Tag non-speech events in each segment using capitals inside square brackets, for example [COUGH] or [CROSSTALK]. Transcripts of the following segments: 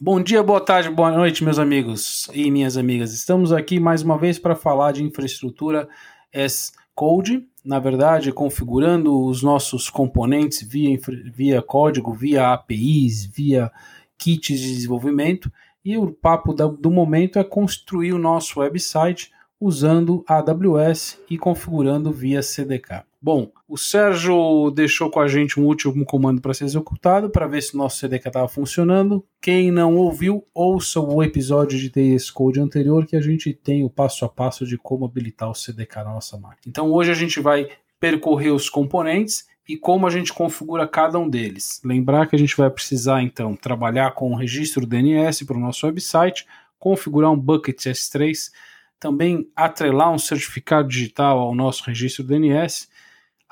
Bom dia, boa tarde, boa noite, meus amigos e minhas amigas. Estamos aqui mais uma vez para falar de infraestrutura as Code, na verdade, configurando os nossos componentes via, via código, via APIs, via kits de desenvolvimento. E o papo do momento é construir o nosso website usando AWS e configurando via CDK. Bom, o Sérgio deixou com a gente um último comando para ser executado para ver se o nosso CDK estava funcionando. Quem não ouviu, ouça o episódio de TS Code anterior que a gente tem o passo a passo de como habilitar o CDK na nossa máquina. Então hoje a gente vai percorrer os componentes e como a gente configura cada um deles. Lembrar que a gente vai precisar então trabalhar com o registro DNS para o nosso website, configurar um bucket S3, também atrelar um certificado digital ao nosso registro DNS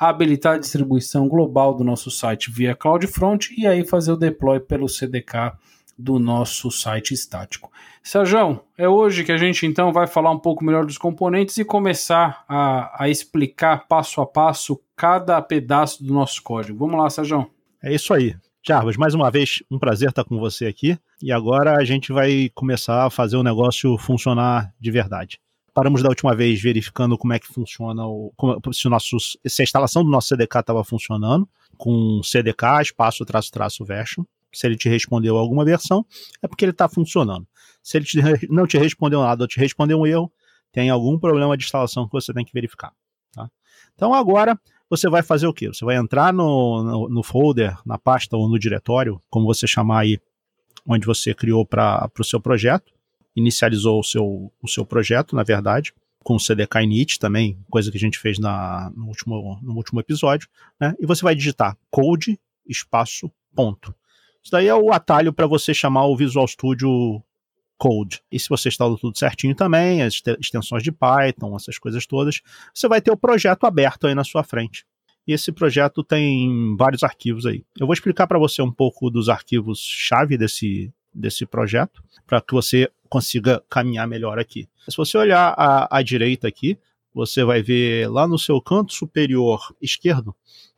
habilitar a distribuição global do nosso site via CloudFront e aí fazer o deploy pelo CDK do nosso site estático. Sérgio, é hoje que a gente então vai falar um pouco melhor dos componentes e começar a, a explicar passo a passo cada pedaço do nosso código. Vamos lá, Sérgio. É isso aí. Jarbas, mais uma vez, um prazer estar com você aqui. E agora a gente vai começar a fazer o negócio funcionar de verdade. Paramos da última vez verificando como é que funciona o, como, se, o nosso, se a instalação do nosso CDK estava funcionando, com CDK, espaço, traço, traço, version. Se ele te respondeu alguma versão, é porque ele está funcionando. Se ele te, não te respondeu nada ou te respondeu um erro, tem algum problema de instalação que você tem que verificar. Tá? Então agora você vai fazer o quê? Você vai entrar no, no, no folder, na pasta ou no diretório, como você chamar aí, onde você criou para o seu projeto inicializou o seu, o seu projeto, na verdade, com o CDK init também, coisa que a gente fez na, no, último, no último episódio, né? E você vai digitar code espaço ponto. Isso daí é o atalho para você chamar o Visual Studio Code. E se você instalou tudo certinho também, as extensões de Python, essas coisas todas, você vai ter o projeto aberto aí na sua frente. E esse projeto tem vários arquivos aí. Eu vou explicar para você um pouco dos arquivos chave desse, desse projeto, para que você consiga caminhar melhor aqui. Se você olhar à, direita aqui, você vai ver lá no seu canto superior esquerdo,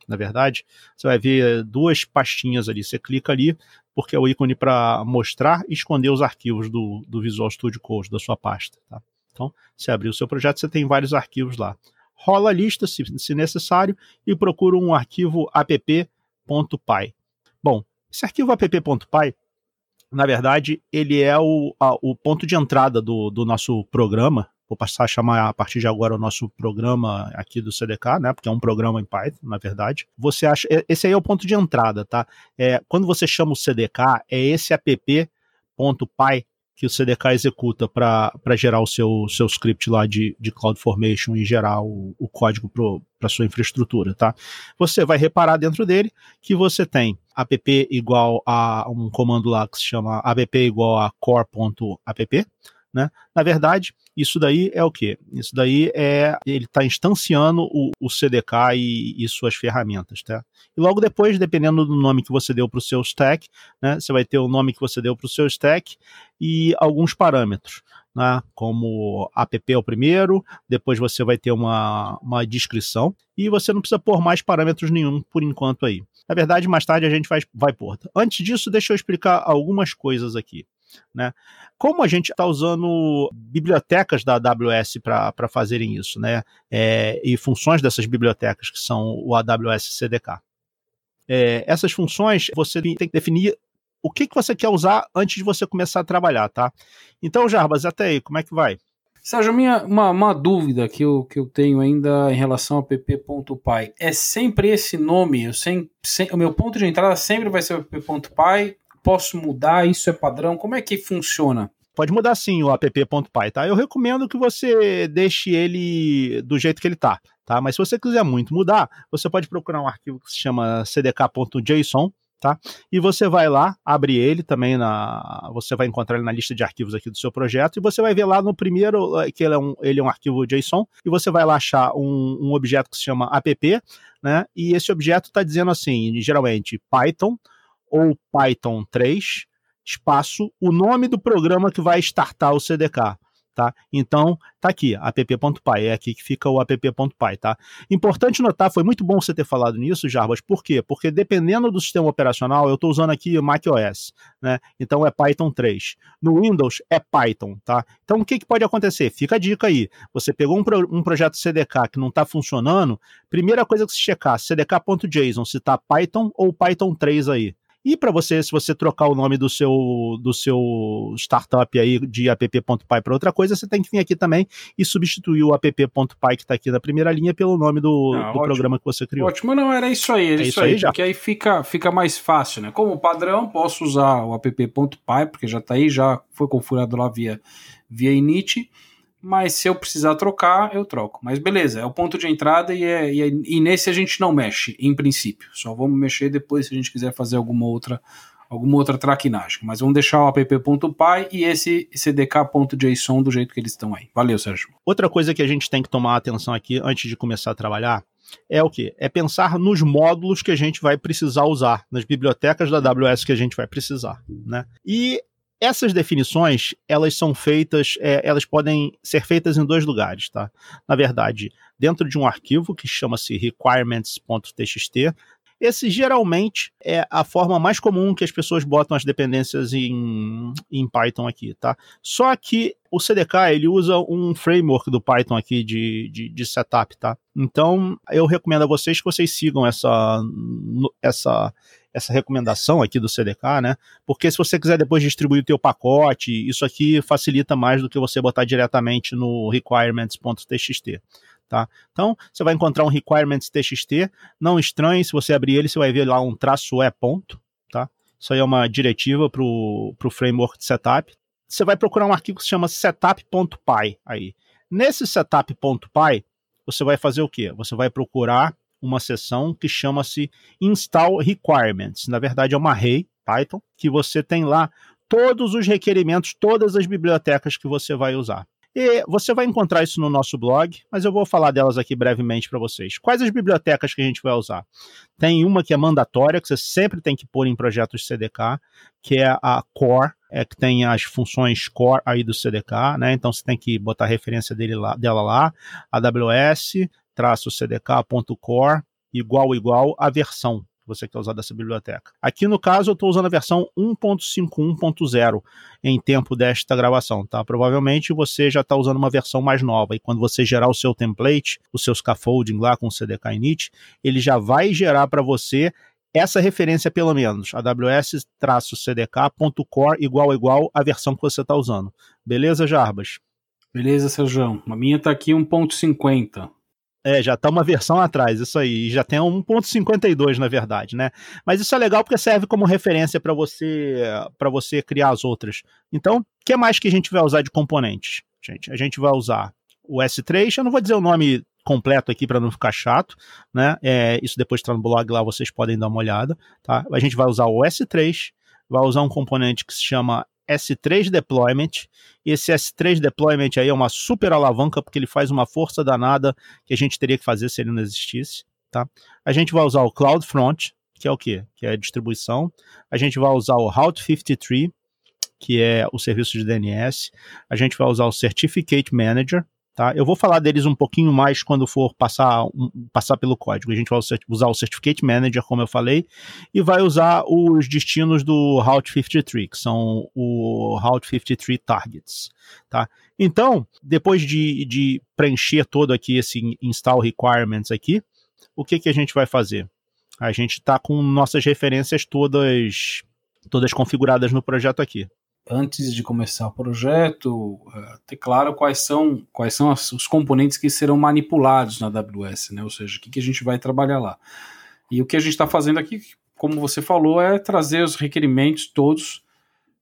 na verdade, você vai ver duas pastinhas ali. Você clica ali, porque é o ícone para mostrar e esconder os arquivos do, do Visual Studio Code, da sua pasta. Tá? Então, você abrir o seu projeto, você tem vários arquivos lá. Rola a lista, se, se necessário, e procura um arquivo app.py. Bom, esse arquivo app.py na verdade, ele é o, a, o ponto de entrada do, do nosso programa. Vou passar a chamar a partir de agora o nosso programa aqui do CDK, né? Porque é um programa em Python, na verdade. Você acha. Esse aí é o ponto de entrada, tá? É, quando você chama o CDK, é esse app.py que o CDK executa para gerar o seu, seu script lá de, de CloudFormation e gerar o, o código para sua infraestrutura, tá? Você vai reparar dentro dele que você tem app igual a um comando lá que se chama app igual a core.app, né? Na verdade, isso daí é o que? Isso daí é ele está instanciando o, o CDK e, e, suas ferramentas, tá? E logo depois, dependendo do nome que você deu para o seu stack, né? Você vai ter o nome que você deu para o seu stack e alguns parâmetros. Né, como app é o primeiro, depois você vai ter uma, uma descrição e você não precisa pôr mais parâmetros nenhum por enquanto aí. Na verdade, mais tarde a gente vai, vai pôr. Antes disso, deixa eu explicar algumas coisas aqui. Né? Como a gente está usando bibliotecas da AWS para fazerem isso, né? É, e funções dessas bibliotecas, que são o AWS CDK. É, essas funções você tem que definir o que, que você quer usar antes de você começar a trabalhar, tá? Então, Jarbas, até aí, como é que vai? Sérgio, minha, uma, uma dúvida que eu, que eu tenho ainda em relação ao pp.py. É sempre esse nome? Eu sem, sem, o meu ponto de entrada sempre vai ser o pp.py posso mudar? Isso é padrão? Como é que funciona? Pode mudar sim o app.py, tá? Eu recomendo que você deixe ele do jeito que ele tá, tá? Mas se você quiser muito mudar, você pode procurar um arquivo que se chama cdk.json, tá? E você vai lá, abre ele também na, você vai encontrar ele na lista de arquivos aqui do seu projeto e você vai ver lá no primeiro eh, que ele é um, ele é um arquivo JSON e você vai lá achar um, um objeto que se chama app, né? E esse objeto está dizendo assim, geralmente Python ou Python 3, espaço, o nome do programa que vai startar o CDK. tá? Então, tá aqui, app.py, é aqui que fica o app.py, tá? Importante notar, foi muito bom você ter falado nisso, Jarbas, por quê? Porque dependendo do sistema operacional, eu estou usando aqui macOS, né? Então é Python 3. No Windows é Python, tá? Então o que, que pode acontecer? Fica a dica aí, você pegou um, pro, um projeto CDK que não está funcionando, primeira coisa que se checar, cdk.json, se tá Python ou Python 3 aí. E para você, se você trocar o nome do seu do seu startup aí de app.py para outra coisa, você tem que vir aqui também e substituir o app.py que está aqui na primeira linha pelo nome do, ah, do programa que você criou. Ótimo, não, era isso aí, era é isso, aí, aí já. porque aí fica, fica mais fácil, né? Como padrão, posso usar o app.py, porque já está aí, já foi configurado lá via, via init mas se eu precisar trocar, eu troco. Mas beleza, é o ponto de entrada e, é, e, é, e, nesse a gente não mexe, em princípio. Só vamos mexer depois se a gente quiser fazer alguma outra alguma outra traquinagem. Mas vamos deixar o app.py e esse cdk.json do jeito que eles estão aí. Valeu, Sérgio. Outra coisa que a gente tem que tomar atenção aqui antes de começar a trabalhar é o que? É pensar nos módulos que a gente vai precisar usar, nas bibliotecas da AWS que a gente vai precisar, né? E essas definições, elas são feitas, é, elas podem ser feitas em dois lugares, tá? Na verdade, dentro de um arquivo que chama-se requirements.txt, esse geralmente é a forma mais comum que as pessoas botam as dependências em, em Python aqui, tá? Só que o CDK ele usa um framework do Python aqui de, de, de, setup, tá? Então eu recomendo a vocês que vocês sigam essa, essa essa recomendação aqui do CDK, né? Porque se você quiser depois distribuir o teu pacote, isso aqui facilita mais do que você botar diretamente no requirements.txt. Tá? Então, você vai encontrar um requirements.txt, não estranhe, se você abrir ele, você vai ver lá um traço E ponto, tá? Isso aí é uma diretiva para o framework de setup. Você vai procurar um arquivo que se chama setup.py aí. Nesse setup.py, você vai fazer o quê? Você vai procurar uma seção que chama-se Install Requirements. Na verdade, é uma array Python que você tem lá todos os requerimentos, todas as bibliotecas que você vai usar. E você vai encontrar isso no nosso blog, mas eu vou falar delas aqui brevemente para vocês. Quais as bibliotecas que a gente vai usar? Tem uma que é mandatória, que você sempre tem que pôr em projetos CDK, que é a Core, é que tem as funções core aí do CDK, né? Então você tem que botar a referência dele lá, dela lá, AWS, cdk.core igual igual a versão que você quer usar dessa biblioteca. Aqui no caso eu estou usando a versão 1.51.0 em tempo desta gravação, tá? Provavelmente você já está usando uma versão mais nova e quando você gerar o seu template, o seu scaffolding lá com o CDK init, ele já vai gerar para você essa referência pelo menos, aws-cdk.core igual igual a versão que você está usando. Beleza, Jarbas? Beleza, Sérgio. A minha está aqui 1.50. É, já tá uma versão atrás, isso aí. Já tem 1.52, na verdade, né? Mas isso é legal porque serve como referência para você para você criar as outras. Então, o que mais que a gente vai usar de componentes? Gente, a gente vai usar o S3, eu não vou dizer o nome completo aqui para não ficar chato, né? É, isso depois está no blog lá, vocês podem dar uma olhada, tá? A gente vai usar o S3, vai usar um componente que se chama S3 Deployment. E esse S3 Deployment aí é uma super alavanca, porque ele faz uma força danada que a gente teria que fazer se ele não existisse. Tá? A gente vai usar o CloudFront, que é o quê? Que é a distribuição. A gente vai usar o Route 53, que é o serviço de DNS. A gente vai usar o Certificate Manager, Tá? Eu vou falar deles um pouquinho mais quando for passar, um, passar pelo código. A gente vai usar o Certificate Manager, como eu falei, e vai usar os destinos do Route 53, que são o Route 53 Targets. Tá? Então, depois de, de preencher todo aqui esse install requirements aqui, o que, que a gente vai fazer? A gente está com nossas referências todas, todas configuradas no projeto aqui antes de começar o projeto, uh, ter claro quais são, quais são os componentes que serão manipulados na AWS, né? ou seja, o que, que a gente vai trabalhar lá. E o que a gente está fazendo aqui, como você falou, é trazer os requerimentos todos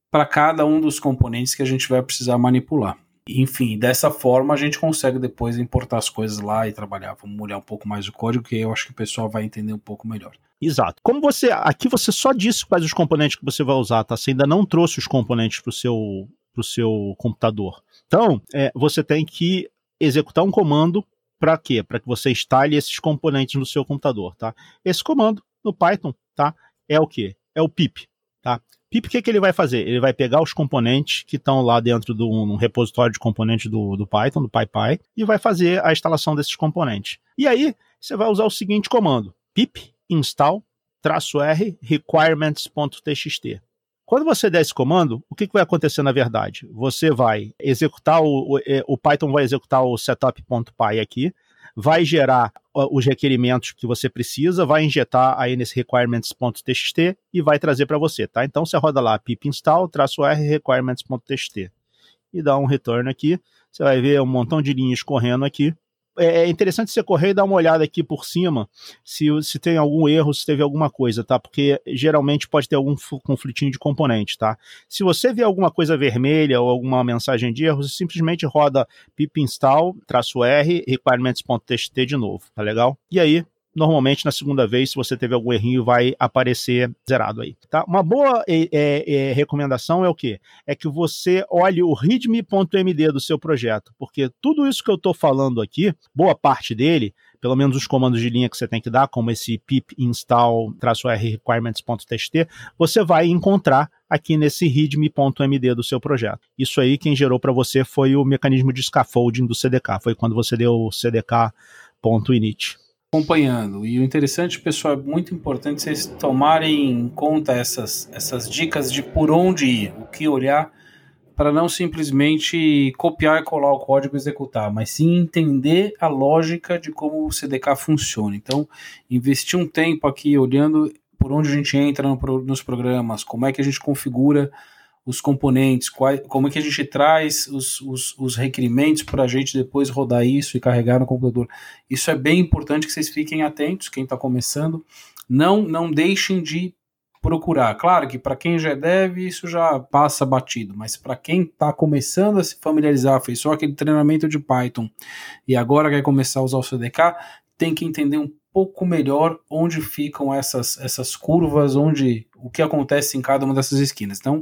para cada um dos componentes que a gente vai precisar manipular. Enfim, dessa forma a gente consegue depois importar as coisas lá e trabalhar. Vamos olhar um pouco mais o código, que eu acho que o pessoal vai entender um pouco melhor. Exato. Como você. Aqui você só disse quais os componentes que você vai usar, tá? Você ainda não trouxe os componentes para o seu, pro seu computador. Então, é, você tem que executar um comando para quê? Para que você instale esses componentes no seu computador, tá? Esse comando no Python, tá? É o quê? É o pip, tá? Pip, o que, que ele vai fazer? Ele vai pegar os componentes que estão lá dentro do um repositório de componentes do, do Python, do PyPy, e vai fazer a instalação desses componentes. E aí, você vai usar o seguinte comando: pip install "-r requirements.txt". Quando você der esse comando, o que, vai acontecer na verdade? Você vai executar o, o, o Python vai executar o setup.py aqui, vai gerar os requerimentos que você precisa, vai injetar aí nesse requirements.txt e vai trazer para você, tá? Então você roda lá pip install "-r requirements.txt e dá um return aqui, você vai ver um montão de linhas correndo aqui é, é interessante você correr e dar uma olhada aqui por cima se, se tem algum erro, se teve alguma coisa, tá? Porque geralmente pode ter algum conflitinho de componente, tá? Se você vê alguma coisa vermelha ou alguma mensagem de erro, você simplesmente roda pip install, traço R, requirements.txt de novo, tá legal? E aí, normalmente na segunda vez, se você teve algum errinho, vai aparecer zerado aí. Tá? Uma boa é, é, é, recomendação é o quê? É que você olhe o readme.md do seu projeto, porque tudo isso que eu estou falando aqui, boa parte dele, pelo menos os comandos de linha que você tem que dar, como esse pip install -r requirements.txt, você vai encontrar aqui nesse readme.md do seu projeto. Isso aí quem gerou para você foi o mecanismo de scaffolding do CDK, foi quando você deu o cdk.init acompanhando. E o interessante, pessoal, é muito importante vocês tomarem em conta essas, essas dicas de por onde ir, o que olhar, para não simplesmente copiar e colar o código e executar, mas sim entender a lógica de como o CDK funciona. Então, investir um tempo aqui olhando por onde a gente entra no, nos programas, como é que a gente configura os componentes, qual, como é que a gente traz os, os, os requerimentos para a gente depois rodar isso e carregar no computador. Isso é bem importante que vocês fiquem atentos, quem está começando. Não, não deixem de procurar. Claro que para quem já deve, isso já passa batido, mas para quem está começando a se familiarizar, fez só aquele treinamento de Python e agora quer começar a usar o CDK, tem que entender um pouco melhor onde ficam essas, essas curvas, onde o que acontece em cada uma dessas esquinas. Então,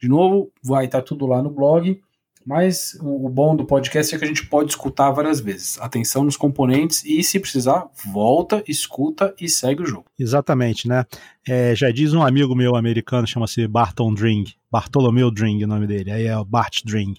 de novo, vai estar tudo lá no blog, mas o, bom do podcast é que a gente pode escutar várias vezes. Atenção nos componentes e, se precisar, volta, escuta e segue o jogo. Exatamente, né? É, já diz um amigo meu americano, chama-se Barton Dring, Bartolomeu Dring, o nome dele, aí é o Bart Dring.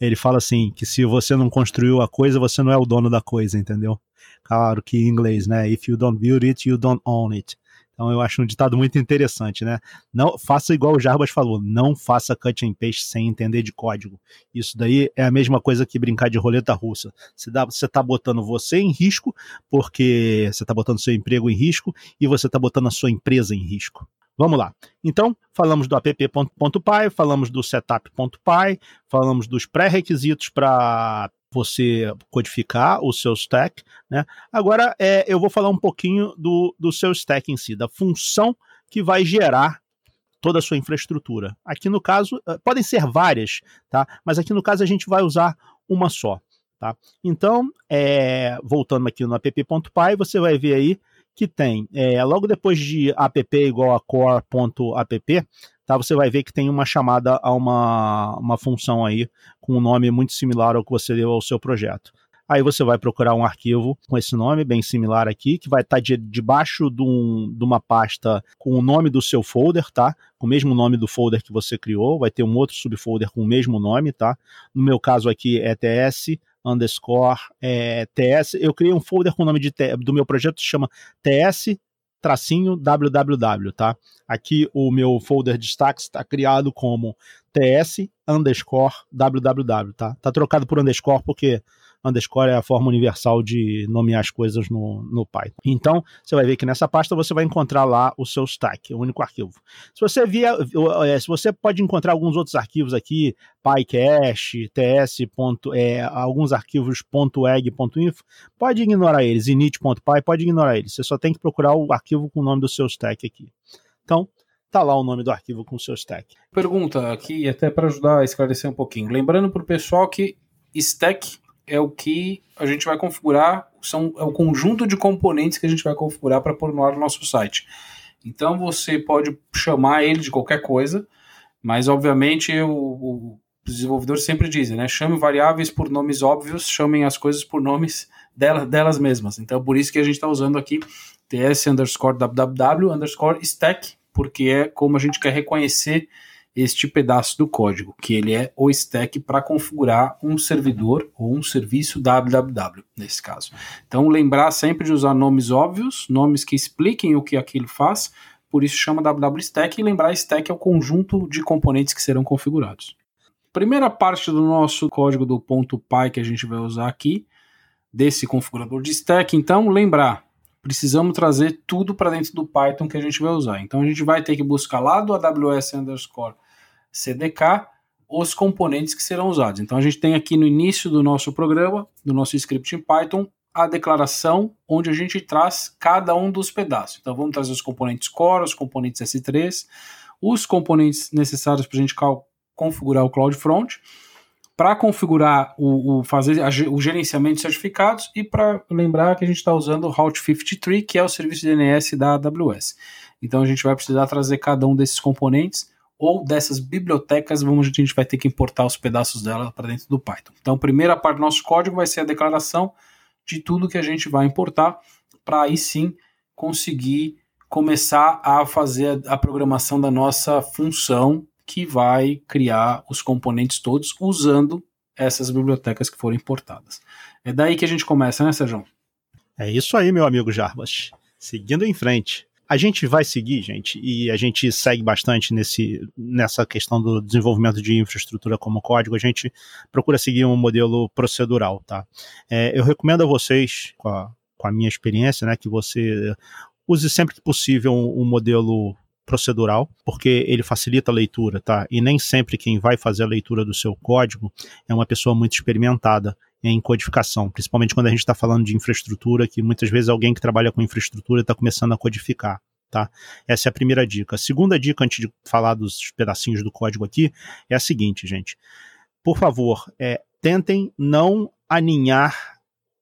Ele fala assim, que se você não construiu a coisa, você não é o dono da coisa, entendeu? Claro que em inglês, né? If you don't build it, you don't own it. Então eu acho um ditado muito interessante, né? Não faça igual o Jarbas falou, não faça cut and paste sem entender de código. Isso daí é a mesma coisa que brincar de roleta russa. Você está botando você em risco, porque você está botando seu emprego em risco e você está botando a sua empresa em risco. Vamos lá. Então, falamos do app.py, falamos do setup.py, falamos dos pré-requisitos para você codificar o seu stack. Né? Agora é, eu vou falar um pouquinho do, do seu stack em si, da função que vai gerar toda a sua infraestrutura. Aqui no caso, eh, podem ser várias, tá? mas aqui no caso a gente vai usar uma só. Tá? Então, é, voltando aqui no app.py, você vai ver aí que tem, é, logo depois de app igual a core.app, tá? Você vai ver que tem uma chamada a uma, uma função aí com um nome muito similar ao que você deu ao seu projeto. Aí você vai procurar um arquivo com esse nome, bem similar aqui, que vai estar tá de, debaixo de, um, de, uma pasta com o nome do seu folder, tá? Com o mesmo nome do folder que você criou, vai ter um outro subfolder com o mesmo nome, tá? No meu caso aqui é ts underscore é, ts. Eu criei um folder com o nome de, do meu projeto que se chama ts tracinho www, tá? Aqui o meu folder de destaques está criado como ts underscore www, tá? Tá trocado por underscore porque underscore é a forma universal de nomear as coisas no, no Python. Então, você vai ver que nessa pasta você vai encontrar lá o seu stack, o único arquivo. Se você via, é, se você pode encontrar alguns outros arquivos aqui, PyCache, ts. É, alguns arquivos .eg.info, pode ignorar eles, init.py, pode ignorar eles. Você só tem que procurar o arquivo com o nome do seu stack aqui. Então, tá lá o nome do arquivo com o seu stack. Pergunta aqui, até para ajudar a esclarecer um pouquinho. Lembrando para o pessoal que stack é o que a gente vai configurar, são, é o conjunto de componentes que a gente vai configurar para pôr no ar no nosso site. Então você pode chamar ele de qualquer coisa, mas obviamente o, o desenvolvedor sempre dizem, né? Chame variáveis por nomes óbvios, chamem as coisas por nomes delas, delas mesmas. Então por isso que a gente está usando aqui ts underscore www underscore stack porque é como a gente quer reconhecer este pedaço do código, que ele é o stack para configurar um servidor ou um serviço www, nesse caso. Então, lembrar sempre de usar nomes óbvios, nomes que expliquem o que aquilo faz, por isso chama www stack, e lembrar stack é o conjunto de componentes que serão configurados. Primeira parte do nosso código do ponto .py que a gente vai usar aqui, desse configurador de stack, então, lembrar, precisamos trazer tudo para dentro do Python que a gente vai usar. Então, a gente vai ter que buscar lá do AWS underscore CDK os componentes que serão usados. Então a gente tem aqui no início do nosso programa, do nosso script em Python, a declaração onde a gente traz cada um dos pedaços. Então vamos trazer os componentes core, os componentes S3, os componentes necessários para a gente configurar o CloudFront, para configurar o, o, fazer a, o gerenciamento de certificados e para lembrar que a gente está usando o Route 53, que é o serviço de DNS da AWS. Então a gente vai precisar trazer cada um desses componentes ou dessas bibliotecas, vamos, a gente vai ter que importar os pedaços dela para dentro do Python. Então, a primeira parte do nosso código vai ser a declaração de tudo que a gente vai importar, para aí sim conseguir começar a fazer a, a programação da nossa função que vai criar os componentes todos usando essas bibliotecas que foram importadas. É daí que a gente começa, né, Sérgio? É isso aí, meu amigo Jarbas. Seguindo em frente. A gente vai seguir, gente, e a gente segue bastante nesse, nessa questão do desenvolvimento de infraestrutura como código, a gente procura seguir um modelo procedural, tá? É, eu recomendo a vocês, com a, com a minha experiência, né, que você use sempre que possível um, um modelo procedural, porque ele facilita a leitura, tá? E nem sempre quem vai fazer a leitura do seu código é uma pessoa muito experimentada em codificação, principalmente quando a gente está falando de infraestrutura, que muitas vezes alguém que trabalha com infraestrutura está começando a codificar. Tá? Essa é a primeira dica. A segunda dica, antes de falar dos pedacinhos do código aqui, é a seguinte, gente. Por favor, é, tentem não aninhar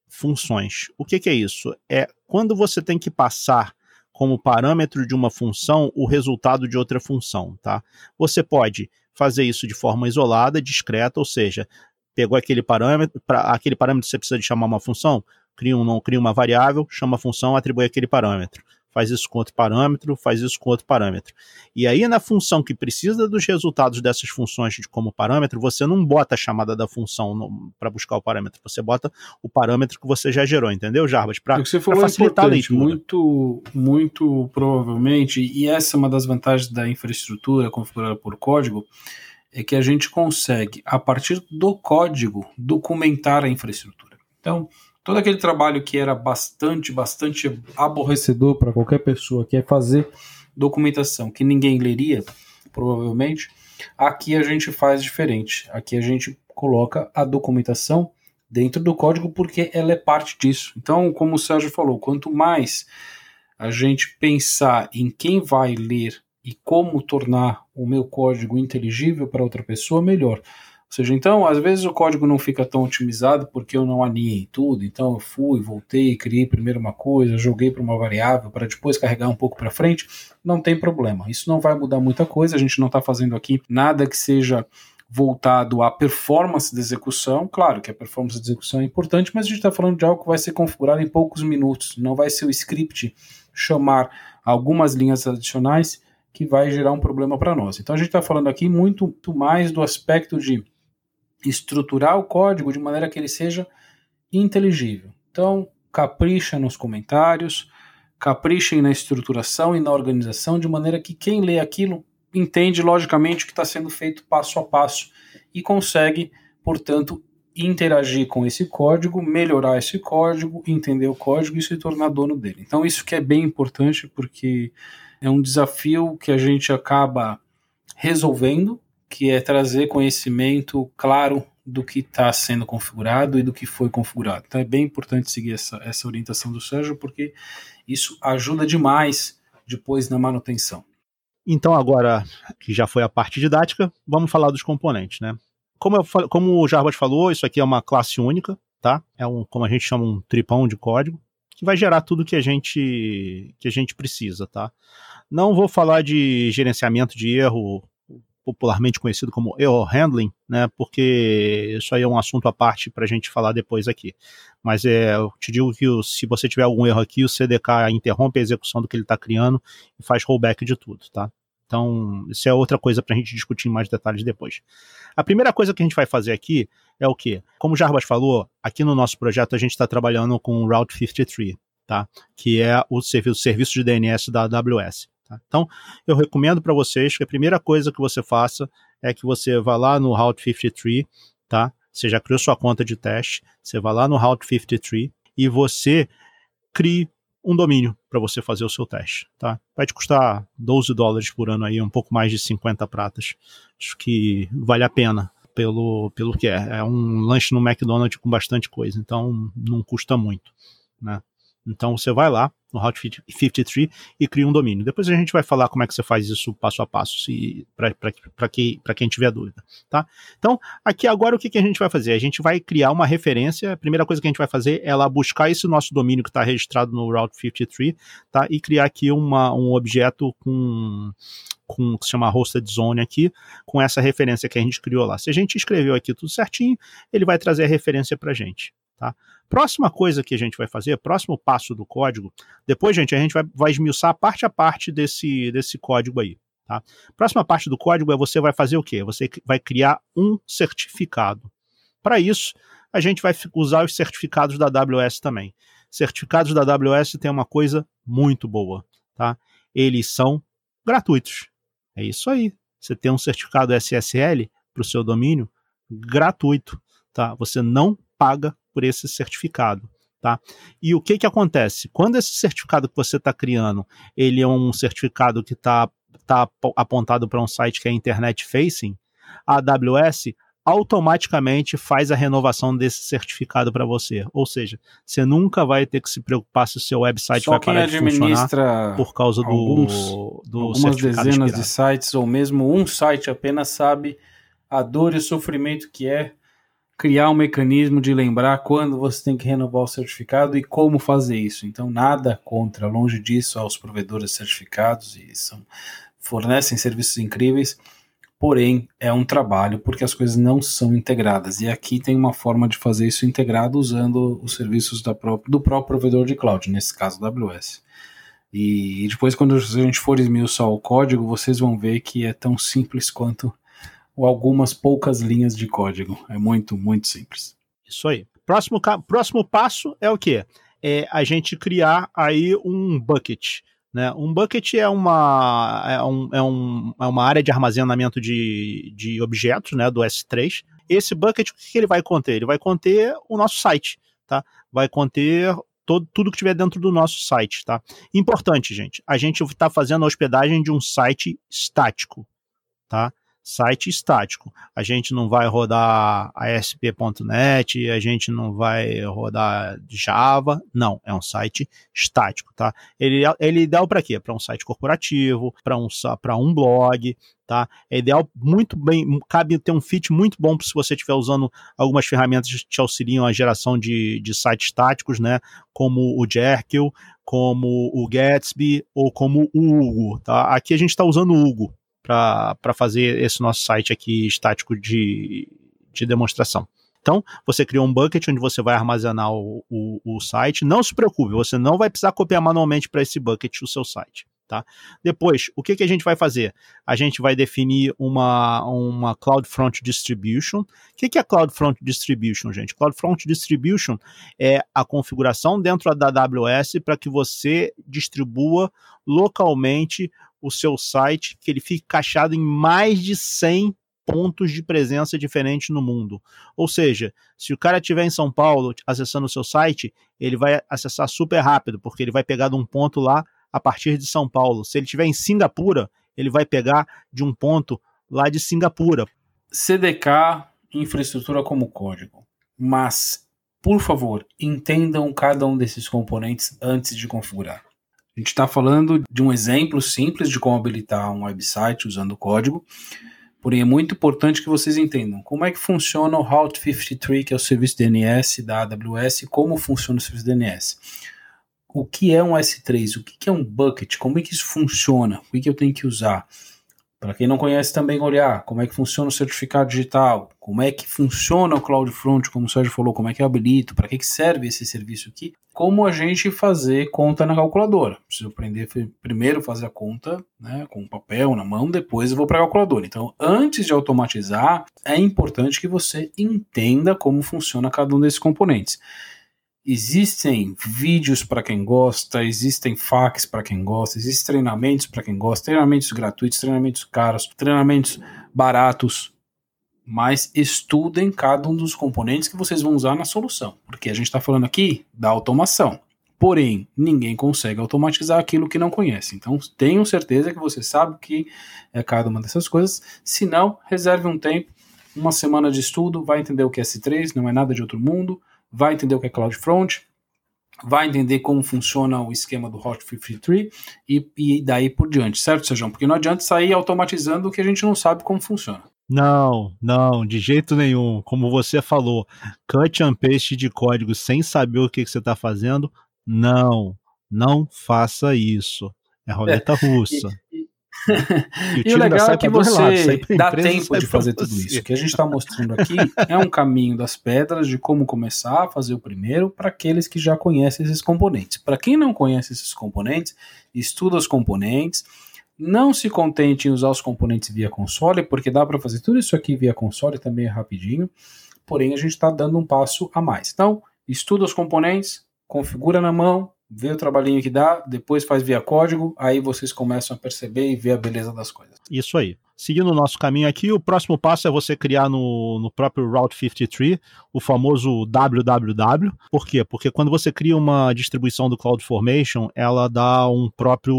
funções. O que, que é isso? É quando você tem que passar como parâmetro de uma função o resultado de outra função. Tá? Você pode fazer isso de forma isolada, discreta, ou seja, pegou aquele parâmetro, para aquele parâmetro você precisa de chamar uma função, cria, um, cria uma variável, chama a função, atribui aquele parâmetro. Faz isso com outro parâmetro, faz isso com outro parâmetro. E aí, na função que precisa dos resultados dessas funções de como parâmetro, você não bota a chamada da função para buscar o parâmetro, você bota o parâmetro que você já gerou, entendeu, Jarbas? Para é facilitar a leitura. Muito, muito provavelmente, e essa é uma das vantagens da infraestrutura configurada por código, é que a gente consegue, a partir do código, documentar a infraestrutura. Então, todo aquele trabalho que era bastante, bastante aborrecedor para qualquer pessoa, que é fazer documentação que ninguém leria, provavelmente, aqui a gente faz diferente. Aqui a gente coloca a documentação dentro do código porque ela é parte disso. Então, como o Sérgio falou, quanto mais a gente pensar em quem vai ler e como tornar o meu código inteligível para outra pessoa, melhor. Ou seja, então, às vezes o código não fica tão otimizado porque eu não alinhei tudo. Então, eu fui, voltei, criei primeiro uma coisa, joguei para uma variável para depois carregar um pouco para frente. Não tem problema. Isso não vai mudar muita coisa. A gente não está fazendo aqui nada que seja voltado à performance de execução. Claro que a performance de execução é importante, mas a gente está falando de algo que vai ser configurado em poucos minutos. Não vai ser o script chamar algumas linhas adicionais que vai gerar um problema para nós. Então a gente está falando aqui muito, muito mais do aspecto de estruturar o código de maneira que ele seja inteligível. Então, capricha nos comentários, caprichem na estruturação e na organização, de maneira que quem lê aquilo entende logicamente o que está sendo feito passo a passo e consegue, portanto, interagir com esse código, melhorar esse código, entender o código e se tornar dono dele. Então, isso que é bem importante, porque é um desafio que a gente acaba resolvendo, que é trazer conhecimento claro do que está sendo configurado e do que foi configurado. Então é bem importante seguir essa, essa orientação do Sérgio, porque isso ajuda demais depois na manutenção. Então, agora que já foi a parte didática, vamos falar dos componentes, né? Como, eu, como o Jarbas falou, isso aqui é uma classe única, tá? É um, como a gente chama, um tripão de código que vai gerar tudo que a gente que a gente precisa, tá? Não vou falar de gerenciamento de erro popularmente conhecido como error handling, né? Porque isso aí é um assunto à parte para a gente falar depois aqui. Mas é, eu te digo que o, se você tiver algum erro aqui, o CDK interrompe a execução do que ele está criando e faz rollback de tudo, tá? Então, isso é outra coisa para a gente discutir em mais detalhes depois. A primeira coisa que a gente vai fazer aqui é o que? Como o Jarbas falou, aqui no nosso projeto a gente está trabalhando com o Route 53, tá? que é o serviço, o serviço de DNS da AWS. Tá? Então, eu recomendo para vocês que a primeira coisa que você faça é que você vá lá no Route 53, tá? Você já criou sua conta de teste, você vai lá no Route 53 e você crie um domínio para você fazer o seu teste, tá? Vai te custar 12 dólares por ano aí, um pouco mais de 50 pratas. Acho que vale a pena pelo, pelo que é. É um lanche no McDonald's com bastante coisa, então não custa muito, né? Então você vai lá no Hot 53 e cria um domínio. Depois a gente vai falar como é que você faz isso passo a passo, para que, quem tiver dúvida. Tá? Então, aqui agora o que, que a gente vai fazer? A gente vai criar uma referência. A primeira coisa que a gente vai fazer é lá buscar esse nosso domínio que está registrado no Route 53 tá? e criar aqui uma, um objeto com com que se chama hosted zone aqui, com essa referência que a gente criou lá. Se a gente escreveu aqui tudo certinho, ele vai trazer a referência para a gente. Tá? Próxima coisa que a gente vai fazer, próximo passo do código, depois, gente, a gente vai, vai esmiuçar parte a parte desse, desse código aí. Tá? Próxima parte do código é você vai fazer o quê? Você vai criar um certificado. Para isso, a gente vai usar os certificados da AWS também. Certificados da AWS tem uma coisa muito boa, tá? Eles são gratuitos. É isso aí. Você tem um certificado SSL para o seu domínio gratuito, tá? Você não paga por esse certificado. Tá? E o que, que acontece? Quando esse certificado que você está criando, ele é um certificado que está tá apontado para um site que é Internet Facing, a AWS automaticamente faz a renovação desse certificado para você. Ou seja, você nunca vai ter que se preocupar se o seu website Só vai parar de funcionar por causa do, alguns, do algumas dezenas de sites ou mesmo um site apenas sabe a dor e o sofrimento que é criar um mecanismo de lembrar quando você tem que renovar o certificado e como fazer isso. Então, nada contra, longe disso, aos provedores certificados e são, fornecem serviços incríveis, porém é um trabalho porque as coisas não são integradas. E aqui tem uma forma de fazer isso integrado usando os serviços própria, do próprio provedor de cloud, nesse caso AWS. E depois, quando a gente for esmiuçar o código, vocês vão ver que é tão simples quanto ou algumas poucas linhas de código. É muito, muito simples. Isso aí. Próximo, próximo passo é o quê? É a gente criar aí um bucket. Né? Um bucket é uma, é, um, é, um, é uma área de armazenamento de, de objetos né, do S3. Esse bucket, o que ele vai conter? Ele vai conter o nosso site. Tá? Vai conter todo, tudo que tiver dentro do nosso site. Tá? Importante, gente, a gente está fazendo a hospedagem de um site estático. Tá? Site estático. A gente não vai rodar ASP.NET, a gente não vai rodar Java, não, é um site estático, tá? Ele, ele é ideal para quê? Para um site corporativo, para um, um blog, tá? É ideal muito bem, cabe ter um fit muito bom se você estiver usando algumas ferramentas que te auxiliam a geração de, de sites estáticos, né? Como o Jekyll, como o Gatsby ou como o Hugo, tá? Aqui a gente está usando o Hugo, para fazer esse nosso site aqui estático de, de demonstração. Então, você criou um bucket onde você vai armazenar o, o, o site. Não se preocupe, você não vai precisar copiar manualmente para esse bucket o seu site. Tá? Depois, o que, que a gente vai fazer? A gente vai definir uma, uma CloudFront Distribution. O que, que é CloudFront Distribution, gente? CloudFront Distribution é a configuração dentro da AWS para que você distribua localmente o seu site, que ele fique cacheado em mais de 100 pontos de presença diferentes no mundo. Ou seja, se o cara estiver em São Paulo acessando o seu site, ele vai acessar super rápido, porque ele vai pegar de um ponto lá a partir de São Paulo. Se ele estiver em Singapura, ele vai pegar de um ponto lá de Singapura. CDK, infraestrutura como código. Mas, por favor, entendam cada um desses componentes antes de configurar. A gente está falando de um exemplo simples de como habilitar um website usando código, porém é muito importante que vocês entendam como é que funciona o Route 53, que é o serviço DNS da AWS, como funciona o serviço DNS. O que é um S3? O que é um bucket? Como é que isso funciona? O que eu tenho que usar? Para quem não conhece também olhar como é que funciona o certificado digital, como é que funciona o CloudFront, como o Sérgio falou, como é que eu habilito, para que, que serve esse serviço aqui, como a gente fazer conta na calculadora. Preciso aprender primeiro fazer a conta né, com papel na mão, depois eu vou para a calculadora. Então, antes de automatizar, é importante que você entenda como funciona cada um desses componentes. Existem vídeos para quem gosta, existem fax para quem gosta, existem treinamentos para quem gosta, treinamentos gratuitos, treinamentos caros, treinamentos baratos. Mas estudem cada um dos componentes que vocês vão usar na solução, porque a gente está falando aqui da automação. Porém, ninguém consegue automatizar aquilo que não conhece. Então, tenham certeza que você sabe que é cada uma dessas coisas. Se não, reserve um tempo, uma semana de estudo, vai entender o que é S3, não é nada de outro mundo vai entender o que é CloudFront, vai entender como funciona o esquema do Hot 53 e, e daí por diante, certo, Sejão? Porque não adianta sair automatizando o que a gente não sabe como funciona. Não, não, de jeito nenhum. Como você falou, cut and paste de código sem saber o que, que você está fazendo, não, não faça isso. É roleta é, russa. E, e, o legal é que você dá tempo de fazer tudo isso. O que a gente está mostrando aqui é um caminho das pedras de como começar a fazer o primeiro para aqueles que já conhecem esses componentes. Para quem não conhece esses componentes, estuda os componentes. Não se contente em usar os componentes via console, porque dá para fazer tudo isso aqui via console também é rapidinho. Porém, a gente está dando um passo a mais. Então, estuda os componentes, configura na mão, vê o trabalhinho que dá, depois faz via código, aí vocês começam a perceber e ver a beleza das coisas. Isso aí. Seguindo o nosso caminho aqui, o próximo passo é você criar no, no próprio Route 53 o famoso www. Por quê? Porque quando você cria uma distribuição do CloudFormation, ela dá um próprio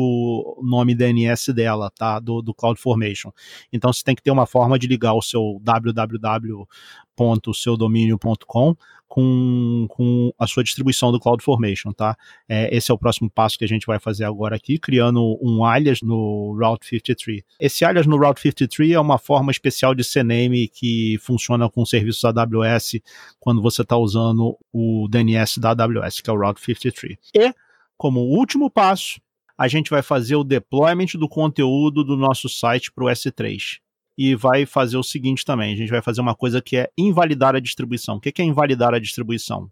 nome DNS dela, tá? Do, do CloudFormation. Então você tem que ter uma forma de ligar o seu www.seudomínio.com com, com a sua distribuição do CloudFormation, tá? É, esse é o próximo passo que a gente vai fazer agora aqui, criando um alias no Route 53. Esse alias no Route 53 é uma forma especial de CNAME que funciona com serviços AWS quando você está usando o DNS da AWS, que é o Route 53. E, como último passo, a gente vai fazer o deployment do conteúdo do nosso site para o S3 e vai fazer o seguinte também: a gente vai fazer uma coisa que é invalidar a distribuição. O que é invalidar a distribuição?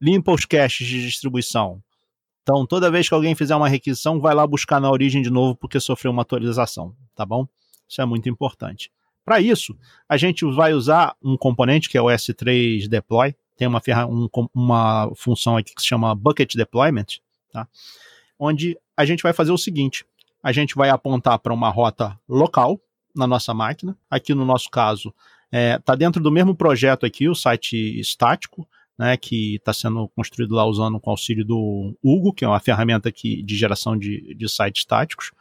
Limpa os caches de distribuição. Então, toda vez que alguém fizer uma requisição, vai lá buscar na origem de novo porque sofreu uma atualização, tá bom? Isso é muito importante. Para isso, a gente vai usar um componente que é o S3 Deploy. Tem uma, um, uma função aqui que se chama Bucket Deployment, tá? onde a gente vai fazer o seguinte: a gente vai apontar para uma rota local, na nossa máquina. Aqui no nosso caso, está é, tá dentro do mesmo projeto aqui, o site estático, né, que está sendo construído lá usando com auxílio do Hugo, que é uma ferramenta aqui de geração de, de sites estáticos.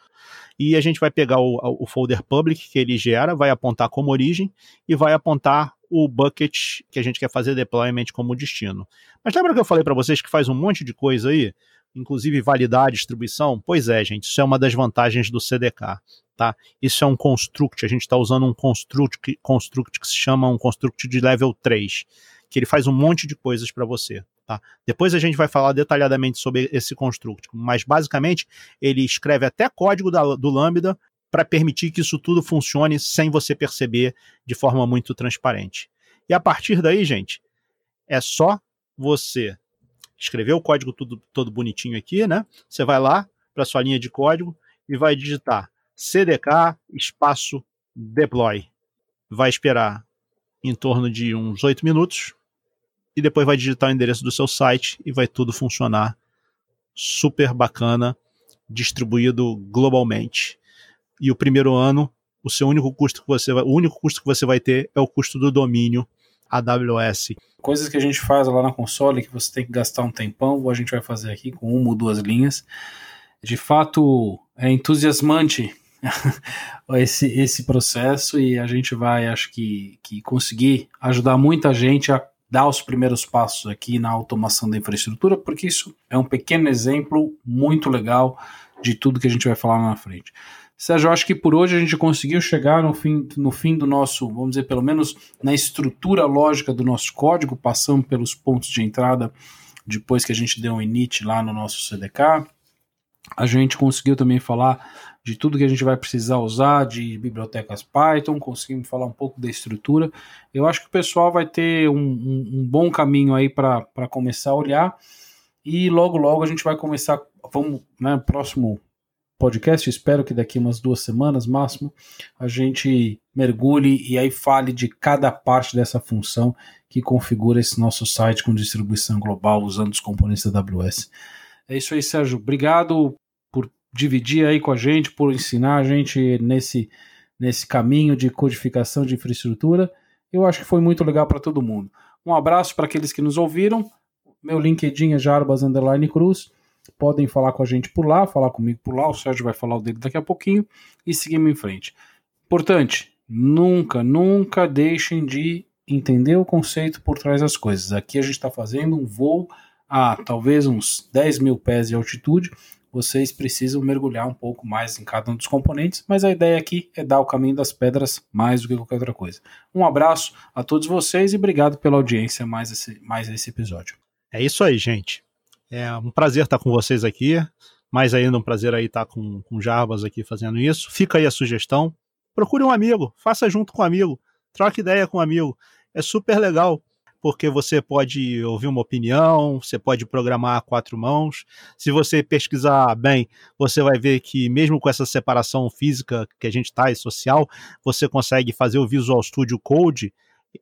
E a gente vai pegar o, o folder public que ele gera, vai apontar como origem e vai apontar o bucket que a gente quer fazer deployment como destino. Mas lembra que eu falei para vocês que faz um monte de coisa aí? Inclusive validar a distribuição? Pois é, gente, isso é uma das vantagens do CDK tá? Isso é um construct, a gente está usando um construct, construct que se chama um construct de level 3, que ele faz um monte de coisas para você. Tá? Depois a gente vai falar detalhadamente sobre esse construct, mas basicamente ele escreve até código da, do Lambda para permitir que isso tudo funcione sem você perceber de forma muito transparente. E a partir daí, gente, é só você escrever o código tudo, todo bonitinho aqui, né? Você vai lá para sua linha de código e vai digitar CDK espaço deploy. Vai esperar em torno de uns 8 minutos e depois vai digitar o endereço do seu site e vai tudo funcionar super bacana, distribuído globalmente. E o primeiro ano, o seu único custo que você vai, o único custo que você vai ter é o custo do domínio AWS. Coisas que a gente faz lá na console que você tem que gastar um tempão, a gente vai fazer aqui com uma ou duas linhas. De fato, é entusiasmante [LAUGHS] esse, esse processo e a gente vai, acho que, que conseguir ajudar muita gente a dar os primeiros passos aqui na automação da infraestrutura, porque isso é um pequeno exemplo muito legal de tudo que a gente vai falar na frente. Sérgio, eu acho que por hoje a gente conseguiu chegar no fim, no fim do nosso, vamos dizer, pelo menos na estrutura lógica do nosso código, passando pelos pontos de entrada depois que a gente deu um init lá no nosso CDK. A gente conseguiu também falar de tudo que a gente vai precisar usar, de bibliotecas Python, conseguimos falar um pouco da estrutura. Eu acho que o pessoal vai ter um, um, um bom caminho aí para começar a olhar. E logo, logo a gente vai começar. Vamos, né? Próximo podcast, espero que daqui umas duas semanas máximo, a gente mergulhe e aí fale de cada parte dessa função que configura esse nosso site com distribuição global usando os componentes da AWS. É isso aí, Sérgio. Obrigado por dividir aí com a gente, por ensinar a gente nesse, nesse caminho de codificação de infraestrutura. Eu acho que foi muito legal para todo mundo. Um abraço para aqueles que nos ouviram. Meu LinkedIn é Jarbas Underline Cruz podem falar com a gente por lá, falar comigo por lá, o Sérgio vai falar o dele daqui a pouquinho e seguimos em frente. Importante, nunca, nunca deixem de entender o conceito por trás das coisas. Aqui a gente está fazendo um voo a talvez uns 10 mil pés de altitude, vocês precisam mergulhar um pouco mais em cada um dos componentes, mas a ideia aqui é dar o caminho das pedras mais do que qualquer outra coisa. Um abraço a todos vocês e obrigado pela audiência mais esse, mais esse episódio. É isso aí, gente. É um prazer estar com vocês aqui. Mais ainda um prazer aí estar com, com Jarbas aqui fazendo isso. Fica aí a sugestão. Procure um amigo, faça junto com um amigo, troque ideia com um amigo. É super legal, porque você pode ouvir uma opinião, você pode programar a quatro mãos. Se você pesquisar bem, você vai ver que mesmo com essa separação física que a gente está e social, você consegue fazer o Visual Studio Code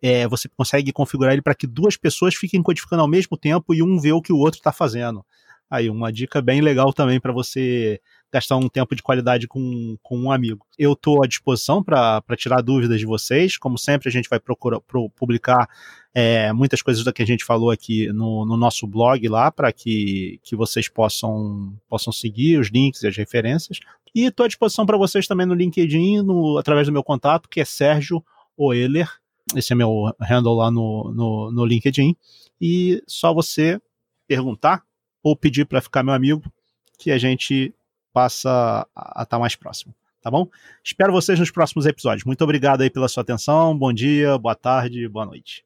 é, você consegue configurar ele para que duas pessoas fiquem codificando ao mesmo tempo e um vê o que o outro está fazendo. Aí, uma dica bem legal também para você gastar um tempo de qualidade com, com um amigo. Eu estou à disposição para tirar dúvidas de vocês. Como sempre, a gente vai procurar pro, publicar é, muitas coisas da que a gente falou aqui no, no nosso blog lá, para que, que vocês possam, possam seguir os links e as referências. E estou à disposição para vocês também no LinkedIn, no, através do meu contato, que é Sérgio Oeler esse é meu handle lá no, no, no LinkedIn. E só você perguntar ou pedir para ficar meu amigo que a gente passa a estar tá mais próximo. Tá bom? Espero vocês nos próximos episódios. Muito obrigado aí pela sua atenção. Bom dia, boa tarde, boa noite.